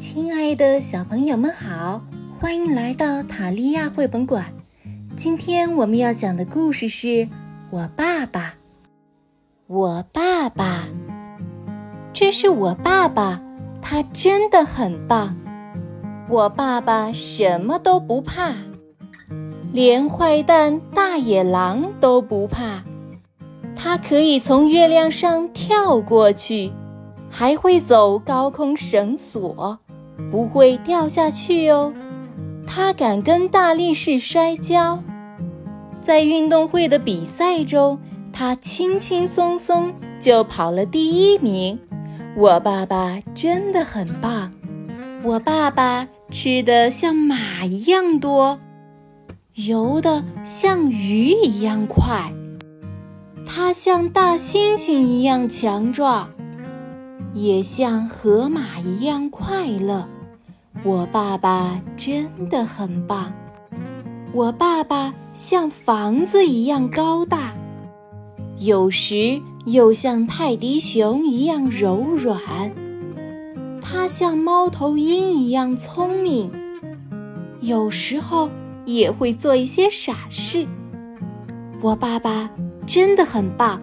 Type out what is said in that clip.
亲爱的小朋友们好，欢迎来到塔利亚绘本馆。今天我们要讲的故事是《我爸爸》。我爸爸，这是我爸爸，他真的很棒。我爸爸什么都不怕，连坏蛋大野狼都不怕。他可以从月亮上跳过去。还会走高空绳索，不会掉下去哦。他敢跟大力士摔跤，在运动会的比赛中，他轻轻松松就跑了第一名。我爸爸真的很棒。我爸爸吃的像马一样多，游的像鱼一样快，他像大猩猩一样强壮。也像河马一样快乐。我爸爸真的很棒。我爸爸像房子一样高大，有时又像泰迪熊一样柔软。他像猫头鹰一样聪明，有时候也会做一些傻事。我爸爸真的很棒。